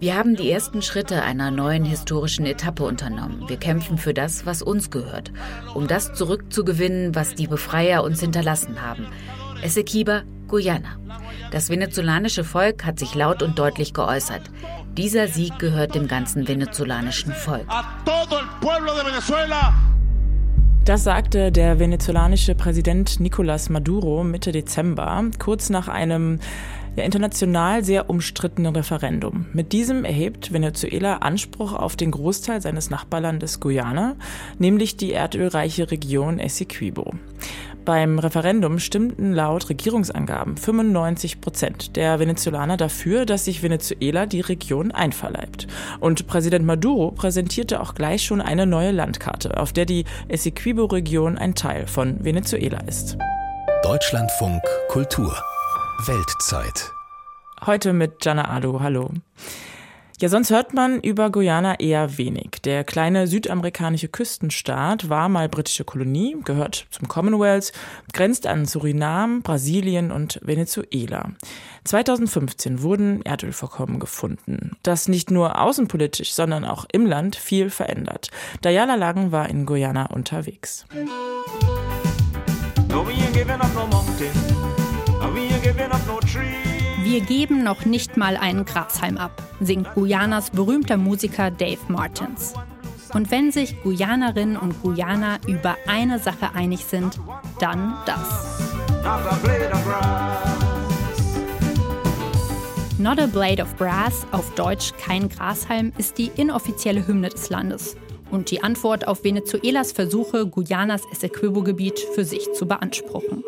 Wir haben die ersten Schritte einer neuen historischen Etappe unternommen. Wir kämpfen für das, was uns gehört, um das zurückzugewinnen, was die Befreier uns hinterlassen haben. Essequiba, Guyana. Das venezolanische Volk hat sich laut und deutlich geäußert. Dieser Sieg gehört dem ganzen venezolanischen Volk. Das sagte der venezolanische Präsident Nicolás Maduro Mitte Dezember, kurz nach einem ja, international sehr umstrittenen Referendum. Mit diesem erhebt Venezuela Anspruch auf den Großteil seines Nachbarlandes Guyana, nämlich die erdölreiche Region Essequibo. Beim Referendum stimmten laut Regierungsangaben 95 Prozent der Venezolaner dafür, dass sich Venezuela die Region einverleibt. Und Präsident Maduro präsentierte auch gleich schon eine neue Landkarte, auf der die Essequibo-Region ein Teil von Venezuela ist. Deutschlandfunk Kultur Weltzeit. Heute mit Jana Ado. Hallo. Ja, sonst hört man über Guyana eher wenig. Der kleine südamerikanische Küstenstaat war mal britische Kolonie, gehört zum Commonwealth, grenzt an Surinam, Brasilien und Venezuela. 2015 wurden Erdölvorkommen gefunden, das nicht nur außenpolitisch, sondern auch im Land viel verändert. Dayala Lang war in Guyana unterwegs. No, wir geben noch nicht mal einen Grashalm ab, singt Guyanas berühmter Musiker Dave Martins. Und wenn sich Guyanerinnen und Guyaner über eine Sache einig sind, dann das. Not a Blade of Brass, auf Deutsch kein Grashalm, ist die inoffizielle Hymne des Landes und die Antwort auf Venezuelas Versuche, Guyanas Essequibo-Gebiet für sich zu beanspruchen.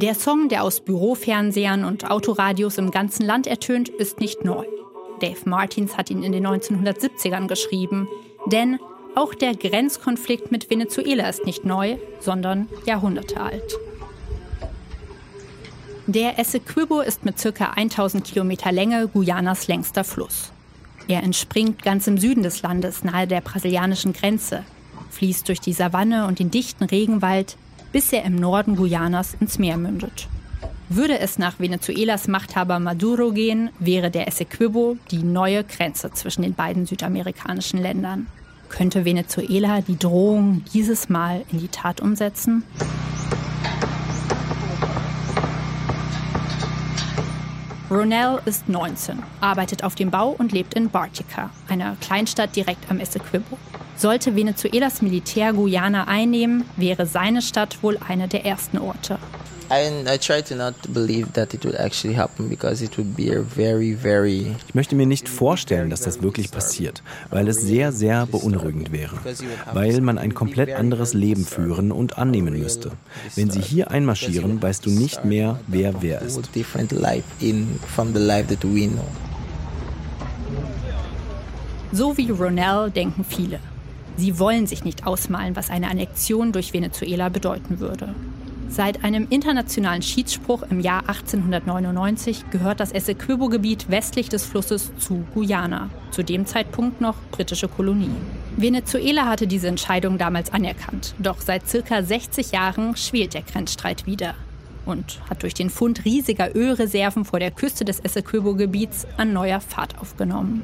Der Song, der aus Bürofernsehern und Autoradios im ganzen Land ertönt, ist nicht neu. Dave Martins hat ihn in den 1970ern geschrieben, denn auch der Grenzkonflikt mit Venezuela ist nicht neu, sondern Jahrhunderte alt. Der Essequibo ist mit ca. 1000 Kilometer Länge Guyanas längster Fluss. Er entspringt ganz im Süden des Landes, nahe der brasilianischen Grenze, fließt durch die Savanne und den dichten Regenwald, bis er im Norden Guyanas ins Meer mündet. Würde es nach Venezuelas Machthaber Maduro gehen, wäre der Essequibo die neue Grenze zwischen den beiden südamerikanischen Ländern. Könnte Venezuela die Drohung dieses Mal in die Tat umsetzen? Ronell ist 19, arbeitet auf dem Bau und lebt in Bartica, einer Kleinstadt direkt am Essequibo. Sollte Venezuelas Militär Guyana einnehmen, wäre seine Stadt wohl eine der ersten Orte. Ich möchte mir nicht vorstellen, dass das wirklich passiert, weil es sehr, sehr beunruhigend wäre, weil man ein komplett anderes Leben führen und annehmen müsste. Wenn sie hier einmarschieren, weißt du nicht mehr, wer wer ist. So wie Ronell denken viele. Sie wollen sich nicht ausmalen, was eine Annexion durch Venezuela bedeuten würde. Seit einem internationalen Schiedsspruch im Jahr 1899 gehört das Essequibo-Gebiet westlich des Flusses zu Guyana, zu dem Zeitpunkt noch britische Kolonie. Venezuela hatte diese Entscheidung damals anerkannt, doch seit circa 60 Jahren schwelt der Grenzstreit wieder und hat durch den Fund riesiger Ölreserven vor der Küste des Essequibo-Gebiets an neuer Fahrt aufgenommen.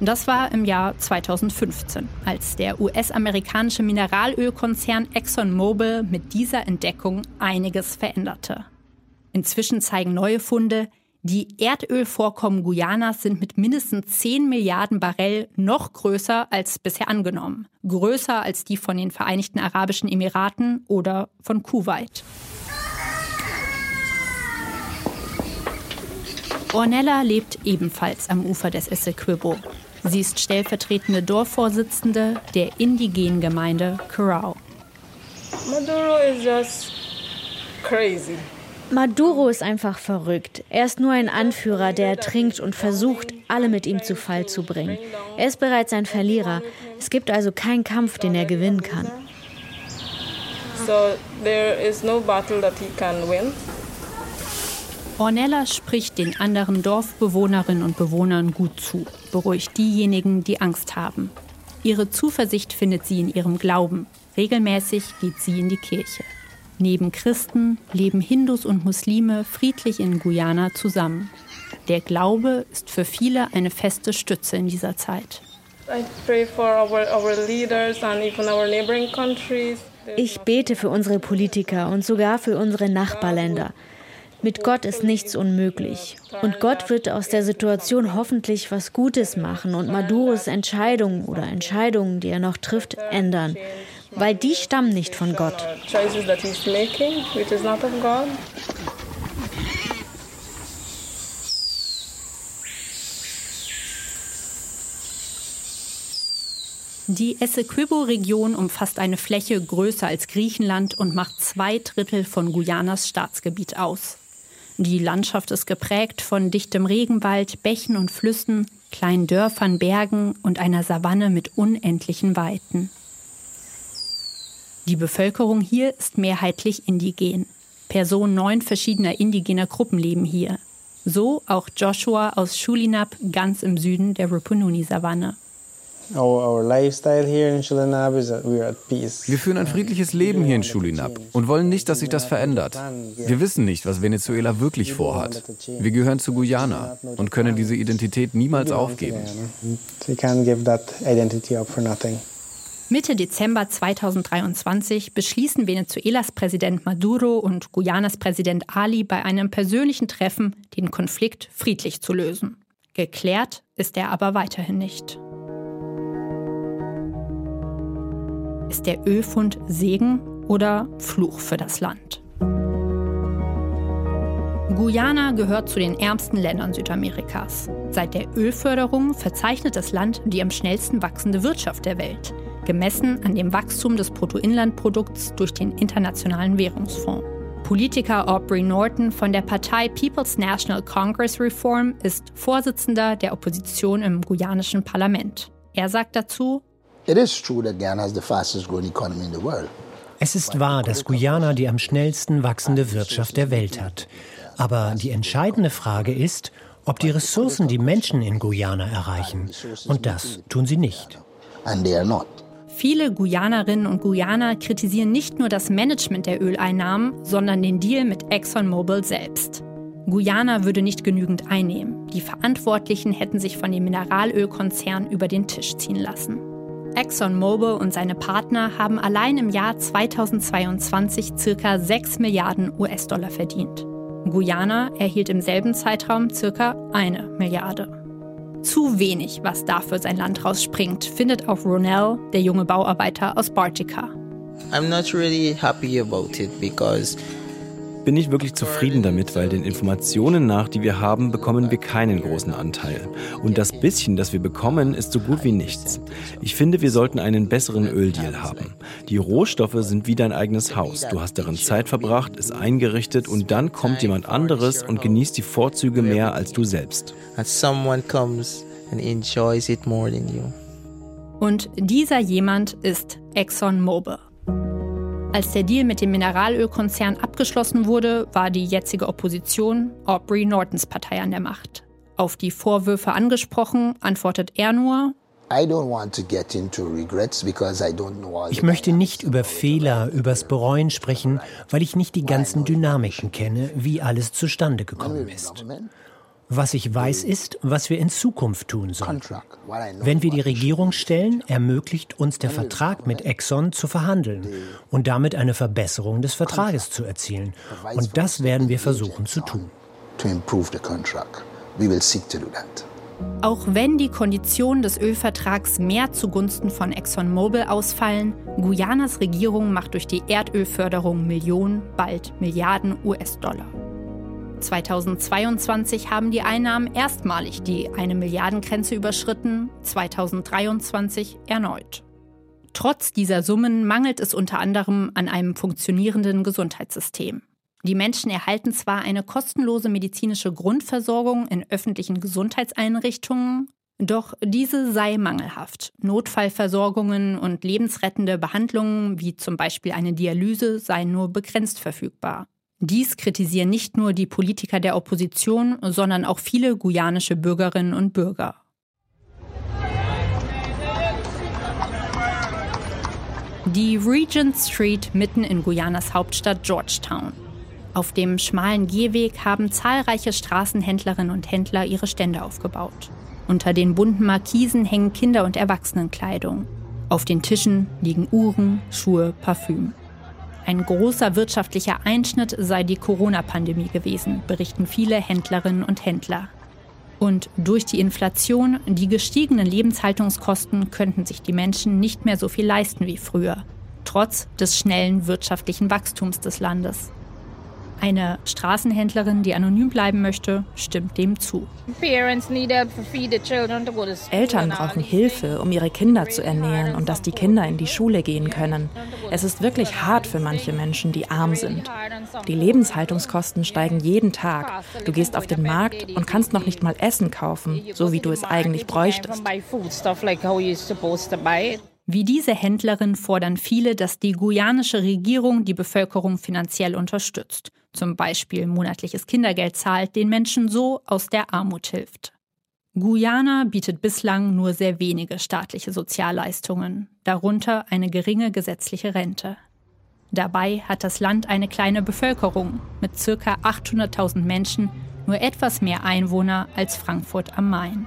Das war im Jahr 2015, als der US-amerikanische Mineralölkonzern ExxonMobil mit dieser Entdeckung einiges veränderte. Inzwischen zeigen neue Funde, die Erdölvorkommen Guyanas sind mit mindestens 10 Milliarden Barrel noch größer als bisher angenommen. Größer als die von den Vereinigten Arabischen Emiraten oder von Kuwait. Ornella lebt ebenfalls am Ufer des Essequibo. Sie ist stellvertretende Dorfvorsitzende der indigenen Gemeinde Curao. Maduro is just crazy. Maduro ist einfach verrückt. Er ist nur ein Anführer, der trinkt und versucht, alle mit ihm zu Fall zu bringen. Er ist bereits ein Verlierer. Es gibt also keinen Kampf, den er gewinnen kann. So there is no battle that he can win. Ornella spricht den anderen Dorfbewohnerinnen und Bewohnern gut zu, beruhigt diejenigen, die Angst haben. Ihre Zuversicht findet sie in ihrem Glauben. Regelmäßig geht sie in die Kirche. Neben Christen leben Hindus und Muslime friedlich in Guyana zusammen. Der Glaube ist für viele eine feste Stütze in dieser Zeit. Ich bete für unsere Politiker und sogar für unsere Nachbarländer. Mit Gott ist nichts unmöglich. Und Gott wird aus der Situation hoffentlich was Gutes machen und Maduros Entscheidungen oder Entscheidungen, die er noch trifft, ändern. Weil die stammen nicht von Gott. Die Essequibo-Region umfasst eine Fläche größer als Griechenland und macht zwei Drittel von Guyanas Staatsgebiet aus. Die Landschaft ist geprägt von dichtem Regenwald, Bächen und Flüssen, kleinen Dörfern, Bergen und einer Savanne mit unendlichen Weiten. Die Bevölkerung hier ist mehrheitlich indigen. Personen neun verschiedener indigener Gruppen leben hier. So auch Joshua aus Schulinab ganz im Süden der Rupununi-Savanne. Wir führen ein friedliches Leben hier in Schulinab und wollen nicht, dass sich das verändert. Wir wissen nicht, was Venezuela wirklich vorhat. Wir gehören zu Guyana und können diese Identität niemals aufgeben. Mitte Dezember 2023 beschließen Venezuelas Präsident Maduro und Guyanas Präsident Ali bei einem persönlichen Treffen, den Konflikt friedlich zu lösen. Geklärt ist er aber weiterhin nicht. Ist der Ölfund Segen oder Fluch für das Land? Guyana gehört zu den ärmsten Ländern Südamerikas. Seit der Ölförderung verzeichnet das Land die am schnellsten wachsende Wirtschaft der Welt, gemessen an dem Wachstum des Bruttoinlandprodukts durch den Internationalen Währungsfonds. Politiker Aubrey Norton von der Partei People's National Congress Reform ist Vorsitzender der Opposition im guyanischen Parlament. Er sagt dazu, es ist wahr, dass Guyana die am schnellsten wachsende Wirtschaft der Welt hat. Aber die entscheidende Frage ist, ob die Ressourcen die Menschen in Guyana erreichen. Und das tun sie nicht. Viele Guyanerinnen und Guyaner kritisieren nicht nur das Management der Öleinnahmen, sondern den Deal mit ExxonMobil selbst. Guyana würde nicht genügend einnehmen. Die Verantwortlichen hätten sich von dem Mineralölkonzern über den Tisch ziehen lassen. ExxonMobil und seine Partner haben allein im Jahr 2022 circa 6 Milliarden US-Dollar verdient. Guyana erhielt im selben Zeitraum circa eine Milliarde. Zu wenig, was dafür sein Land rausspringt, findet auch Ronell, der junge Bauarbeiter aus Bartica. I'm not really happy about it because bin ich wirklich zufrieden damit, weil den Informationen nach, die wir haben, bekommen wir keinen großen Anteil. Und das bisschen, das wir bekommen, ist so gut wie nichts. Ich finde, wir sollten einen besseren Öldeal haben. Die Rohstoffe sind wie dein eigenes Haus. Du hast darin Zeit verbracht, es eingerichtet und dann kommt jemand anderes und genießt die Vorzüge mehr als du selbst. Und dieser jemand ist ExxonMobil. Als der Deal mit dem Mineralölkonzern abgeschlossen wurde, war die jetzige Opposition Aubrey Nortons Partei an der Macht. Auf die Vorwürfe angesprochen, antwortet er nur, ich möchte nicht über Fehler, übers Bereuen sprechen, weil ich nicht die ganzen Dynamiken kenne, wie alles zustande gekommen ist. Was ich weiß, ist, was wir in Zukunft tun sollen. Wenn wir die Regierung stellen, ermöglicht uns der Vertrag mit Exxon zu verhandeln und damit eine Verbesserung des Vertrages zu erzielen. Und das werden wir versuchen zu tun. Auch wenn die Konditionen des Ölvertrags mehr zugunsten von ExxonMobil ausfallen, Guyanas Regierung macht durch die Erdölförderung Millionen, bald Milliarden US-Dollar. 2022 haben die Einnahmen erstmalig die eine Milliardengrenze überschritten, 2023 erneut. Trotz dieser Summen mangelt es unter anderem an einem funktionierenden Gesundheitssystem. Die Menschen erhalten zwar eine kostenlose medizinische Grundversorgung in öffentlichen Gesundheitseinrichtungen, doch diese sei mangelhaft. Notfallversorgungen und lebensrettende Behandlungen, wie zum Beispiel eine Dialyse, seien nur begrenzt verfügbar. Dies kritisieren nicht nur die Politiker der Opposition, sondern auch viele guyanische Bürgerinnen und Bürger. Die Regent Street mitten in Guyanas Hauptstadt Georgetown. Auf dem schmalen Gehweg haben zahlreiche Straßenhändlerinnen und Händler ihre Stände aufgebaut. Unter den bunten Markisen hängen Kinder- und Erwachsenenkleidung. Auf den Tischen liegen Uhren, Schuhe, Parfüm. Ein großer wirtschaftlicher Einschnitt sei die Corona-Pandemie gewesen, berichten viele Händlerinnen und Händler. Und durch die Inflation, die gestiegenen Lebenshaltungskosten könnten sich die Menschen nicht mehr so viel leisten wie früher, trotz des schnellen wirtschaftlichen Wachstums des Landes. Eine Straßenhändlerin, die anonym bleiben möchte, stimmt dem zu. Eltern brauchen Hilfe, um ihre Kinder zu ernähren und dass die Kinder in die Schule gehen können. Es ist wirklich hart für manche Menschen, die arm sind. Die Lebenshaltungskosten steigen jeden Tag. Du gehst auf den Markt und kannst noch nicht mal Essen kaufen, so wie du es eigentlich bräuchtest. Wie diese Händlerin fordern viele, dass die guyanische Regierung die Bevölkerung finanziell unterstützt, zum Beispiel monatliches Kindergeld zahlt, den Menschen so aus der Armut hilft. Guyana bietet bislang nur sehr wenige staatliche Sozialleistungen, darunter eine geringe gesetzliche Rente. Dabei hat das Land eine kleine Bevölkerung mit ca. 800.000 Menschen, nur etwas mehr Einwohner als Frankfurt am Main.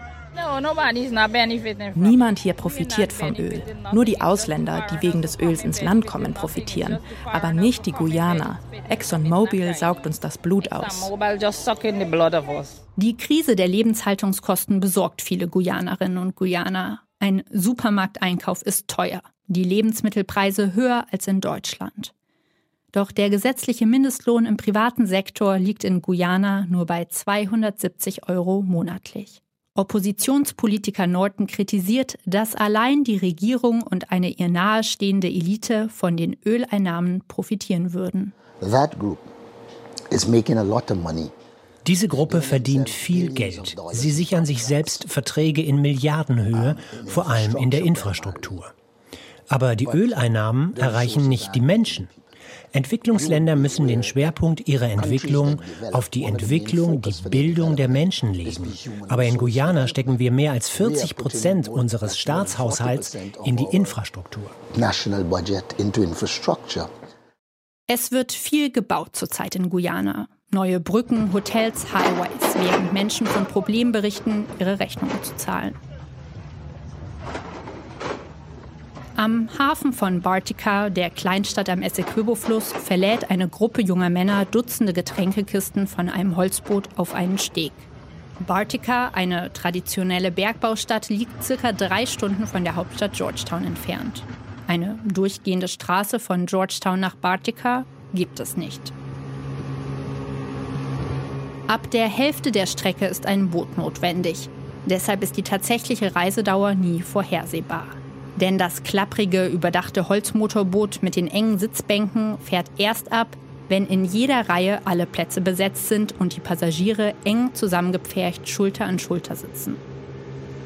Niemand hier profitiert vom Öl. Nur die Ausländer, die wegen des Öls ins Land kommen, profitieren. Aber nicht die Guyaner. ExxonMobil saugt uns das Blut aus. Die Krise der Lebenshaltungskosten besorgt viele Guyanerinnen und Guyaner. Ein Supermarkteinkauf ist teuer. Die Lebensmittelpreise höher als in Deutschland. Doch der gesetzliche Mindestlohn im privaten Sektor liegt in Guyana nur bei 270 Euro monatlich. Oppositionspolitiker Norton kritisiert, dass allein die Regierung und eine ihr nahestehende Elite von den Öleinnahmen profitieren würden. Diese Gruppe verdient viel Geld. Sie sichern sich selbst Verträge in Milliardenhöhe, vor allem in der Infrastruktur. Aber die Öleinnahmen erreichen nicht die Menschen. Entwicklungsländer müssen den Schwerpunkt ihrer Entwicklung auf die Entwicklung, die Bildung der Menschen legen. Aber in Guyana stecken wir mehr als 40 Prozent unseres Staatshaushalts in die Infrastruktur. Es wird viel gebaut zurzeit in Guyana. Neue Brücken, Hotels, Highways, während Menschen von Problemen berichten, ihre Rechnungen zu zahlen. Am Hafen von Bartica, der Kleinstadt am Essequibo-Fluss, verlädt eine Gruppe junger Männer Dutzende Getränkekisten von einem Holzboot auf einen Steg. Bartica, eine traditionelle Bergbaustadt, liegt circa drei Stunden von der Hauptstadt Georgetown entfernt. Eine durchgehende Straße von Georgetown nach Bartica gibt es nicht. Ab der Hälfte der Strecke ist ein Boot notwendig. Deshalb ist die tatsächliche Reisedauer nie vorhersehbar. Denn das klapprige, überdachte Holzmotorboot mit den engen Sitzbänken fährt erst ab, wenn in jeder Reihe alle Plätze besetzt sind und die Passagiere eng zusammengepfercht Schulter an Schulter sitzen.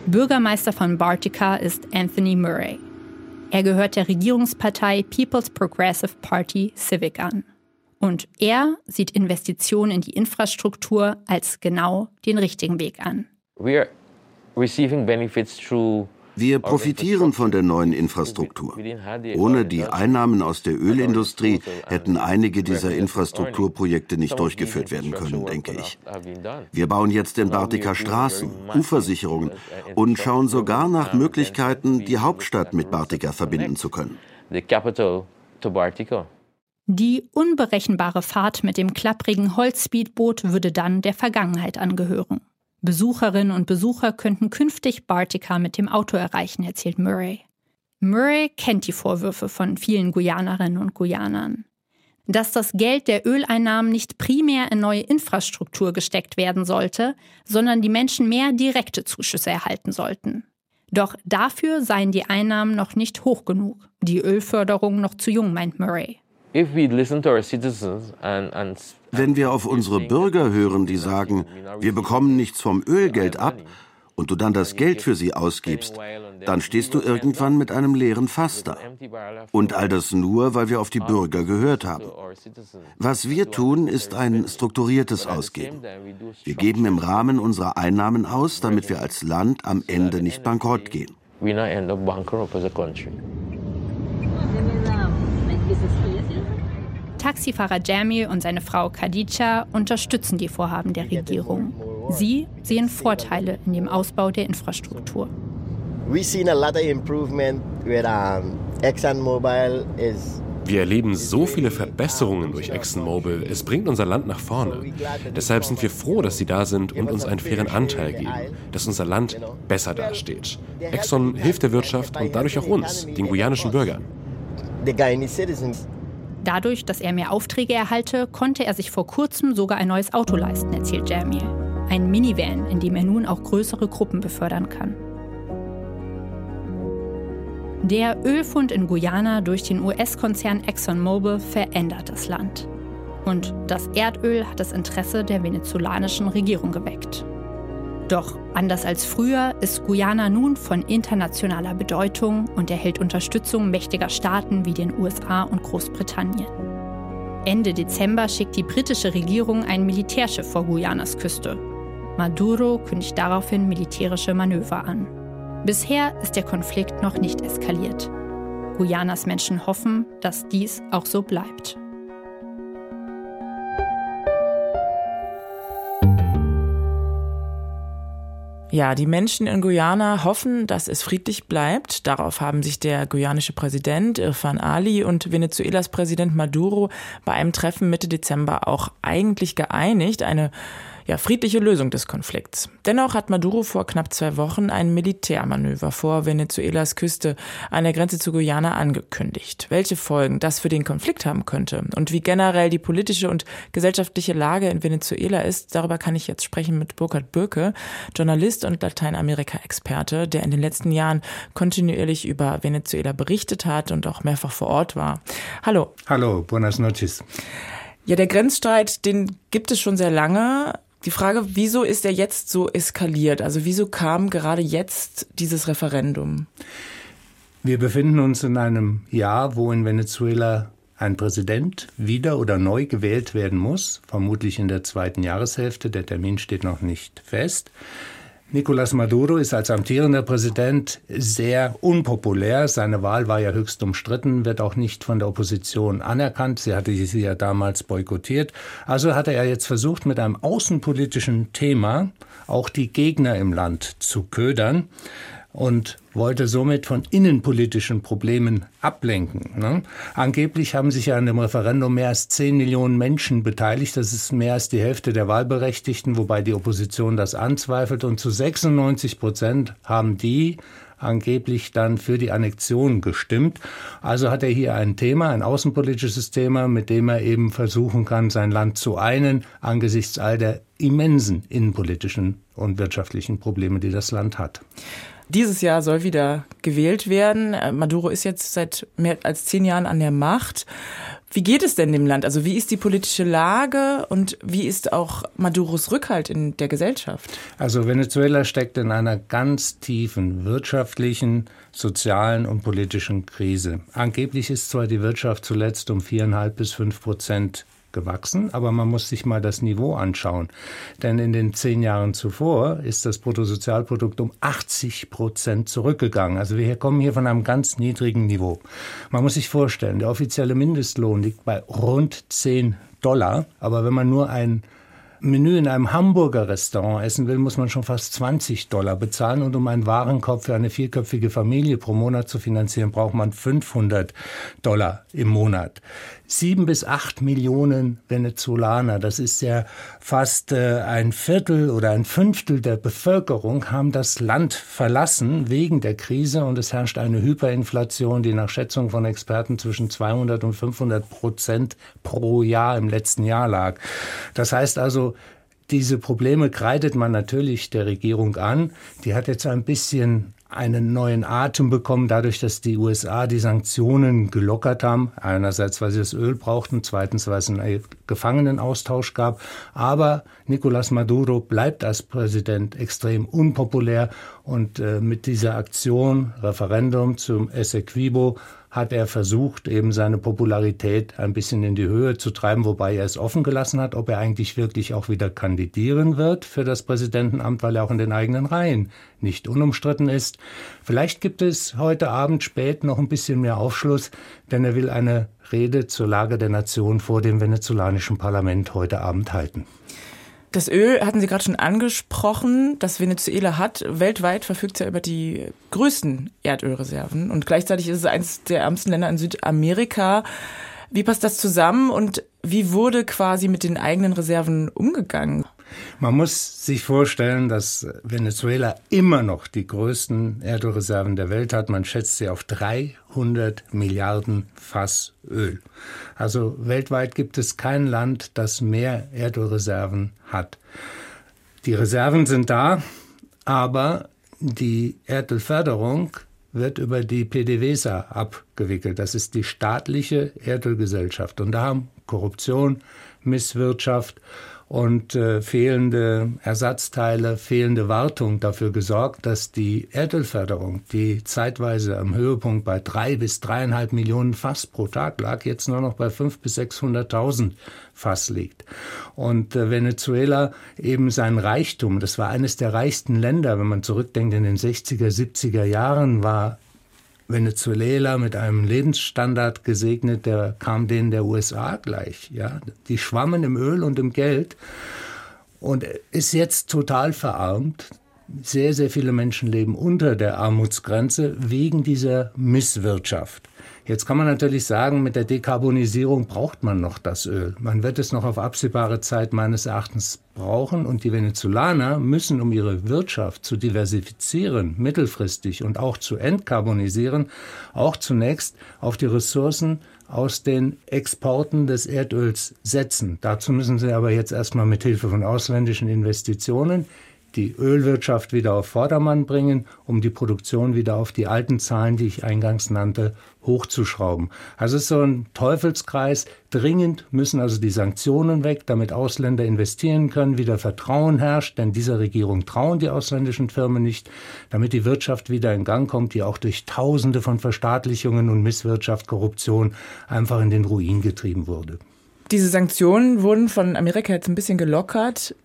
Bürgermeister von Bartica ist Anthony Murray. Er gehört der Regierungspartei People's Progressive Party Civic an. Und er sieht Investitionen in die Infrastruktur als genau den richtigen Weg an. We are receiving benefits through wir profitieren von der neuen Infrastruktur. Ohne die Einnahmen aus der Ölindustrie hätten einige dieser Infrastrukturprojekte nicht durchgeführt werden können, denke ich. Wir bauen jetzt in Bartika Straßen, Ufersicherungen und schauen sogar nach Möglichkeiten, die Hauptstadt mit Bartika verbinden zu können. Die unberechenbare Fahrt mit dem klapprigen Holzspeedboot würde dann der Vergangenheit angehören. Besucherinnen und Besucher könnten künftig Bartica mit dem Auto erreichen, erzählt Murray. Murray kennt die Vorwürfe von vielen Guyanerinnen und Guyanern. Dass das Geld der Öleinnahmen nicht primär in neue Infrastruktur gesteckt werden sollte, sondern die Menschen mehr direkte Zuschüsse erhalten sollten. Doch dafür seien die Einnahmen noch nicht hoch genug, die Ölförderung noch zu jung, meint Murray. We wenn wir auf unsere Bürger hören, die sagen, wir bekommen nichts vom Ölgeld ab, und du dann das Geld für sie ausgibst, dann stehst du irgendwann mit einem leeren Fass da. Und all das nur, weil wir auf die Bürger gehört haben. Was wir tun, ist ein strukturiertes Ausgeben. Wir geben im Rahmen unserer Einnahmen aus, damit wir als Land am Ende nicht bankrott gehen. Taxifahrer Jamie und seine Frau Khadija unterstützen die Vorhaben der Regierung. Sie sehen Vorteile in dem Ausbau der Infrastruktur. Wir erleben so viele Verbesserungen durch ExxonMobil. Es bringt unser Land nach vorne. Deshalb sind wir froh, dass Sie da sind und uns einen fairen Anteil geben, dass unser Land besser dasteht. Exxon hilft der Wirtschaft und dadurch auch uns, den guyanischen Bürgern. Dadurch, dass er mehr Aufträge erhalte, konnte er sich vor kurzem sogar ein neues Auto leisten, erzählt Jamie. Ein Minivan, in dem er nun auch größere Gruppen befördern kann. Der Ölfund in Guyana durch den US-Konzern ExxonMobil verändert das Land. Und das Erdöl hat das Interesse der venezolanischen Regierung geweckt. Doch anders als früher ist Guyana nun von internationaler Bedeutung und erhält Unterstützung mächtiger Staaten wie den USA und Großbritannien. Ende Dezember schickt die britische Regierung ein Militärschiff vor Guyanas Küste. Maduro kündigt daraufhin militärische Manöver an. Bisher ist der Konflikt noch nicht eskaliert. Guyanas Menschen hoffen, dass dies auch so bleibt. Ja, die Menschen in Guyana hoffen, dass es friedlich bleibt. Darauf haben sich der guyanische Präsident Irfan Ali und Venezuelas Präsident Maduro bei einem Treffen Mitte Dezember auch eigentlich geeinigt. Eine ja, friedliche Lösung des Konflikts. Dennoch hat Maduro vor knapp zwei Wochen ein Militärmanöver vor Venezuelas Küste an der Grenze zu Guyana angekündigt. Welche Folgen das für den Konflikt haben könnte und wie generell die politische und gesellschaftliche Lage in Venezuela ist, darüber kann ich jetzt sprechen mit Burkhard Bürke, Journalist und Lateinamerika-Experte, der in den letzten Jahren kontinuierlich über Venezuela berichtet hat und auch mehrfach vor Ort war. Hallo. Hallo, buenas noches. Ja, der Grenzstreit, den gibt es schon sehr lange. Die Frage, wieso ist er jetzt so eskaliert? Also wieso kam gerade jetzt dieses Referendum? Wir befinden uns in einem Jahr, wo in Venezuela ein Präsident wieder oder neu gewählt werden muss, vermutlich in der zweiten Jahreshälfte. Der Termin steht noch nicht fest. Nicolás Maduro ist als amtierender Präsident sehr unpopulär. Seine Wahl war ja höchst umstritten, wird auch nicht von der Opposition anerkannt. Sie hatte sie ja damals boykottiert. Also hatte er jetzt versucht, mit einem außenpolitischen Thema auch die Gegner im Land zu ködern und wollte somit von innenpolitischen Problemen ablenken. Ne? Angeblich haben sich ja an dem Referendum mehr als 10 Millionen Menschen beteiligt. Das ist mehr als die Hälfte der Wahlberechtigten, wobei die Opposition das anzweifelt. Und zu 96 Prozent haben die angeblich dann für die Annexion gestimmt. Also hat er hier ein Thema, ein außenpolitisches Thema, mit dem er eben versuchen kann, sein Land zu einen angesichts all der immensen innenpolitischen und wirtschaftlichen Probleme, die das Land hat. Dieses Jahr soll wieder gewählt werden. Äh, Maduro ist jetzt seit mehr als zehn Jahren an der Macht. Wie geht es denn dem Land? Also wie ist die politische Lage und wie ist auch Maduros Rückhalt in der Gesellschaft? Also Venezuela steckt in einer ganz tiefen wirtschaftlichen, sozialen und politischen Krise. Angeblich ist zwar die Wirtschaft zuletzt um viereinhalb bis fünf Prozent gewachsen, aber man muss sich mal das Niveau anschauen. Denn in den zehn Jahren zuvor ist das Bruttosozialprodukt um 80 Prozent zurückgegangen. Also wir kommen hier von einem ganz niedrigen Niveau. Man muss sich vorstellen, der offizielle Mindestlohn liegt bei rund 10 Dollar, aber wenn man nur ein Menü in einem Hamburger Restaurant essen will, muss man schon fast 20 Dollar bezahlen. Und um einen Warenkorb für eine vierköpfige Familie pro Monat zu finanzieren, braucht man 500 Dollar im Monat. Sieben bis acht Millionen Venezolaner, das ist ja fast äh, ein Viertel oder ein Fünftel der Bevölkerung, haben das Land verlassen wegen der Krise und es herrscht eine Hyperinflation, die nach Schätzung von Experten zwischen 200 und 500 Prozent pro Jahr im letzten Jahr lag. Das heißt also, diese Probleme kreidet man natürlich der Regierung an. Die hat jetzt ein bisschen einen neuen Atem bekommen, dadurch, dass die USA die Sanktionen gelockert haben. Einerseits, weil sie das Öl brauchten, zweitens, weil es einen Gefangenenaustausch gab. Aber Nicolás Maduro bleibt als Präsident extrem unpopulär und äh, mit dieser Aktion, Referendum zum Essequibo, hat er versucht, eben seine Popularität ein bisschen in die Höhe zu treiben, wobei er es offen gelassen hat, ob er eigentlich wirklich auch wieder kandidieren wird für das Präsidentenamt, weil er auch in den eigenen Reihen nicht unumstritten ist. Vielleicht gibt es heute Abend spät noch ein bisschen mehr Aufschluss, denn er will eine Rede zur Lage der Nation vor dem venezolanischen Parlament heute Abend halten. Das Öl hatten Sie gerade schon angesprochen, das Venezuela hat. Weltweit verfügt es ja über die größten Erdölreserven und gleichzeitig ist es eines der ärmsten Länder in Südamerika. Wie passt das zusammen und wie wurde quasi mit den eigenen Reserven umgegangen? Man muss sich vorstellen, dass Venezuela immer noch die größten Erdölreserven der Welt hat. Man schätzt sie auf 300 Milliarden Fass Öl. Also weltweit gibt es kein Land, das mehr Erdölreserven hat. Die Reserven sind da, aber die Erdölförderung wird über die PDVSA abgewickelt. Das ist die staatliche Erdölgesellschaft. Und da haben Korruption, Misswirtschaft und äh, fehlende Ersatzteile, fehlende Wartung dafür gesorgt, dass die Erdölförderung, die zeitweise am Höhepunkt bei drei bis dreieinhalb Millionen Fass pro Tag lag, jetzt nur noch bei fünf bis sechshunderttausend Fass liegt. Und äh, Venezuela eben sein Reichtum, das war eines der reichsten Länder, wenn man zurückdenkt in den 60er, 70er Jahren, war Venezuela mit einem Lebensstandard gesegnet, der kam denen der USA gleich. Ja, die schwammen im Öl und im Geld und ist jetzt total verarmt. Sehr, sehr viele Menschen leben unter der Armutsgrenze wegen dieser Misswirtschaft. Jetzt kann man natürlich sagen, mit der Dekarbonisierung braucht man noch das Öl. Man wird es noch auf absehbare Zeit meines Erachtens brauchen und die Venezolaner müssen, um ihre Wirtschaft zu diversifizieren, mittelfristig und auch zu entkarbonisieren, auch zunächst auf die Ressourcen aus den Exporten des Erdöls setzen. Dazu müssen sie aber jetzt erstmal mit Hilfe von ausländischen Investitionen die Ölwirtschaft wieder auf Vordermann bringen, um die Produktion wieder auf die alten Zahlen, die ich eingangs nannte, hochzuschrauben. Also es ist so ein Teufelskreis. Dringend müssen also die Sanktionen weg, damit Ausländer investieren können, wieder Vertrauen herrscht, denn dieser Regierung trauen die ausländischen Firmen nicht, damit die Wirtschaft wieder in Gang kommt, die auch durch Tausende von Verstaatlichungen und Misswirtschaft, Korruption einfach in den Ruin getrieben wurde. Diese Sanktionen wurden von Amerika jetzt ein bisschen gelockert.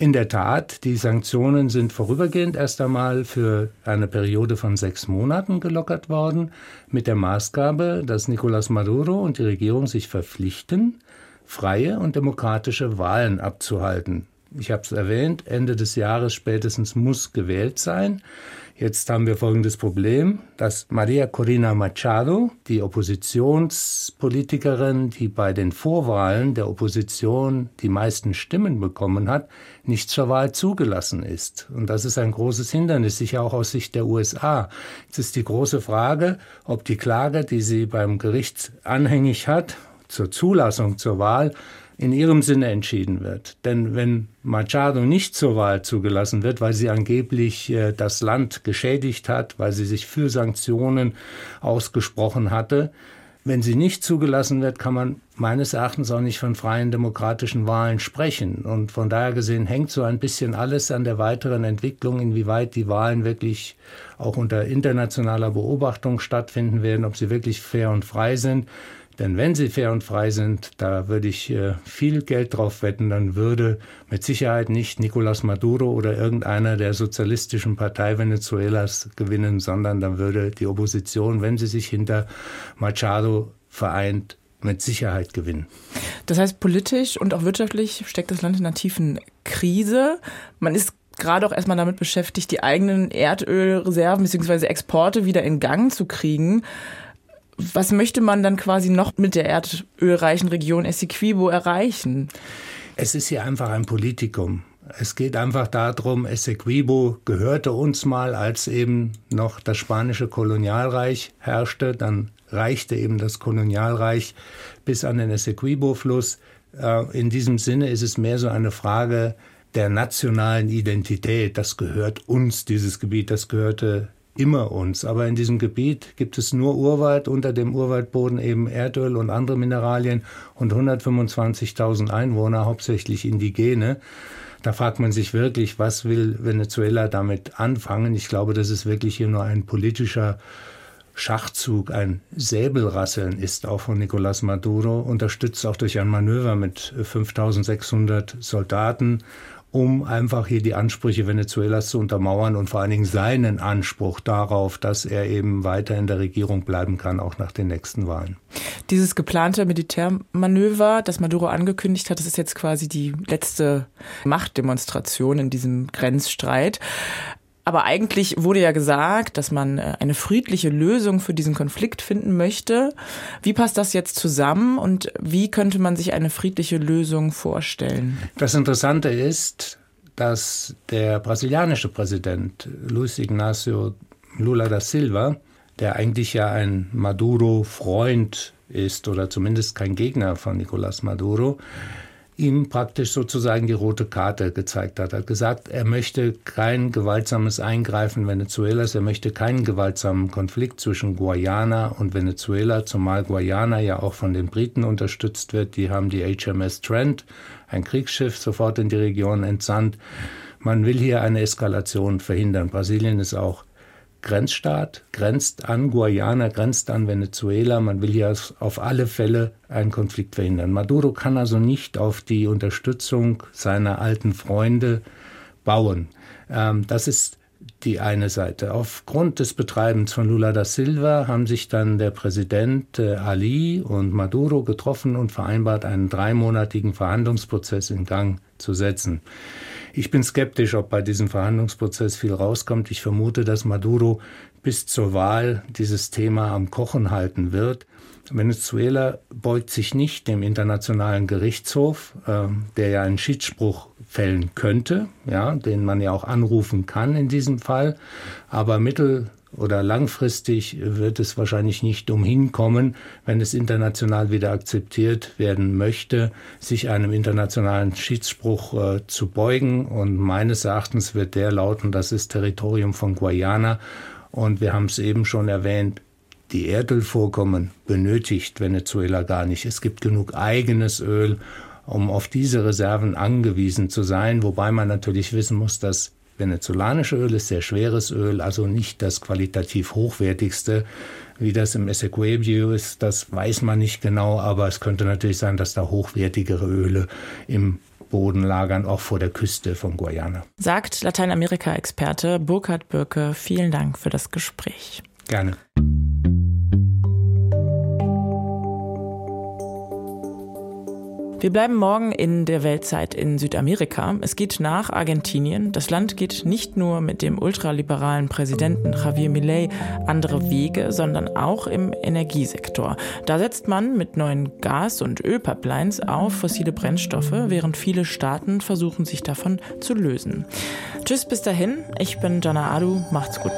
In der Tat, die Sanktionen sind vorübergehend erst einmal für eine Periode von sechs Monaten gelockert worden, mit der Maßgabe, dass Nicolás Maduro und die Regierung sich verpflichten, freie und demokratische Wahlen abzuhalten. Ich habe es erwähnt, Ende des Jahres spätestens muss gewählt sein. Jetzt haben wir folgendes Problem, dass Maria Corina Machado, die Oppositionspolitikerin, die bei den Vorwahlen der Opposition die meisten Stimmen bekommen hat, nicht zur Wahl zugelassen ist. Und das ist ein großes Hindernis, sicher auch aus Sicht der USA. Jetzt ist die große Frage, ob die Klage, die sie beim Gericht anhängig hat, zur Zulassung zur Wahl, in ihrem Sinne entschieden wird. Denn wenn Machado nicht zur Wahl zugelassen wird, weil sie angeblich äh, das Land geschädigt hat, weil sie sich für Sanktionen ausgesprochen hatte, wenn sie nicht zugelassen wird, kann man meines Erachtens auch nicht von freien demokratischen Wahlen sprechen. Und von daher gesehen hängt so ein bisschen alles an der weiteren Entwicklung, inwieweit die Wahlen wirklich auch unter internationaler Beobachtung stattfinden werden, ob sie wirklich fair und frei sind. Denn wenn sie fair und frei sind, da würde ich äh, viel Geld drauf wetten, dann würde mit Sicherheit nicht Nicolás Maduro oder irgendeiner der sozialistischen Partei Venezuelas gewinnen, sondern dann würde die Opposition, wenn sie sich hinter Machado vereint, mit Sicherheit gewinnen. Das heißt, politisch und auch wirtschaftlich steckt das Land in einer tiefen Krise. Man ist gerade auch erstmal damit beschäftigt, die eigenen Erdölreserven bzw. Exporte wieder in Gang zu kriegen. Was möchte man dann quasi noch mit der erdölreichen Region Essequibo erreichen? Es ist hier einfach ein Politikum. Es geht einfach darum, Essequibo gehörte uns mal, als eben noch das spanische Kolonialreich herrschte. Dann reichte eben das Kolonialreich bis an den Essequibo-Fluss. Äh, in diesem Sinne ist es mehr so eine Frage der nationalen Identität. Das gehört uns, dieses Gebiet, das gehörte immer uns. Aber in diesem Gebiet gibt es nur Urwald, unter dem Urwaldboden eben Erdöl und andere Mineralien und 125.000 Einwohner, hauptsächlich Indigene. Da fragt man sich wirklich, was will Venezuela damit anfangen? Ich glaube, das ist wirklich hier nur ein politischer Schachzug, ein Säbelrasseln ist auch von Nicolás Maduro, unterstützt auch durch ein Manöver mit 5600 Soldaten um einfach hier die Ansprüche Venezuelas zu untermauern und vor allen Dingen seinen Anspruch darauf, dass er eben weiter in der Regierung bleiben kann, auch nach den nächsten Wahlen. Dieses geplante Militärmanöver, das Maduro angekündigt hat, das ist jetzt quasi die letzte Machtdemonstration in diesem Grenzstreit. Aber eigentlich wurde ja gesagt, dass man äh, eine friedliche Lösung für diesen Konflikt finden möchte. Wie passt das jetzt zusammen und wie könnte man sich eine friedliche Lösung vorstellen? Das Interessante ist, dass der brasilianische Präsident Luiz Ignacio Lula da Silva, der eigentlich ja ein Maduro-Freund ist oder zumindest kein Gegner von Nicolás Maduro, ihm praktisch sozusagen die rote Karte gezeigt hat. Er hat gesagt, er möchte kein gewaltsames Eingreifen Venezuelas, er möchte keinen gewaltsamen Konflikt zwischen Guayana und Venezuela, zumal Guayana ja auch von den Briten unterstützt wird. Die haben die HMS Trent, ein Kriegsschiff, sofort in die Region entsandt. Man will hier eine Eskalation verhindern. Brasilien ist auch Grenzstaat, grenzt an Guayana, grenzt an Venezuela. Man will hier auf alle Fälle einen Konflikt verhindern. Maduro kann also nicht auf die Unterstützung seiner alten Freunde bauen. Ähm, das ist die eine Seite. Aufgrund des Betreibens von Lula da Silva haben sich dann der Präsident äh, Ali und Maduro getroffen und vereinbart, einen dreimonatigen Verhandlungsprozess in Gang zu setzen. Ich bin skeptisch, ob bei diesem Verhandlungsprozess viel rauskommt. Ich vermute, dass Maduro bis zur Wahl dieses Thema am Kochen halten wird. Venezuela beugt sich nicht dem internationalen Gerichtshof, äh, der ja einen Schiedsspruch fällen könnte, ja, den man ja auch anrufen kann in diesem Fall. Aber mittel- oder langfristig wird es wahrscheinlich nicht umhin kommen, wenn es international wieder akzeptiert werden möchte, sich einem internationalen Schiedsspruch äh, zu beugen. Und meines Erachtens wird der lauten, das ist Territorium von Guayana. Und wir haben es eben schon erwähnt, die Erdölvorkommen benötigt Venezuela gar nicht. Es gibt genug eigenes Öl, um auf diese Reserven angewiesen zu sein, wobei man natürlich wissen muss, dass venezolanische Öl ist sehr schweres Öl, also nicht das qualitativ hochwertigste. Wie das im Essequibio ist, das weiß man nicht genau, aber es könnte natürlich sein, dass da hochwertigere Öle im Boden lagern, auch vor der Küste von Guayana. Sagt Lateinamerika-Experte Burkhard Birke. Vielen Dank für das Gespräch. Gerne. Wir bleiben morgen in der Weltzeit in Südamerika. Es geht nach Argentinien. Das Land geht nicht nur mit dem ultraliberalen Präsidenten Javier Milei andere Wege, sondern auch im Energiesektor. Da setzt man mit neuen Gas- und Ölpipelines auf fossile Brennstoffe, während viele Staaten versuchen, sich davon zu lösen. Tschüss bis dahin. Ich bin Jana Adu. Macht's gut.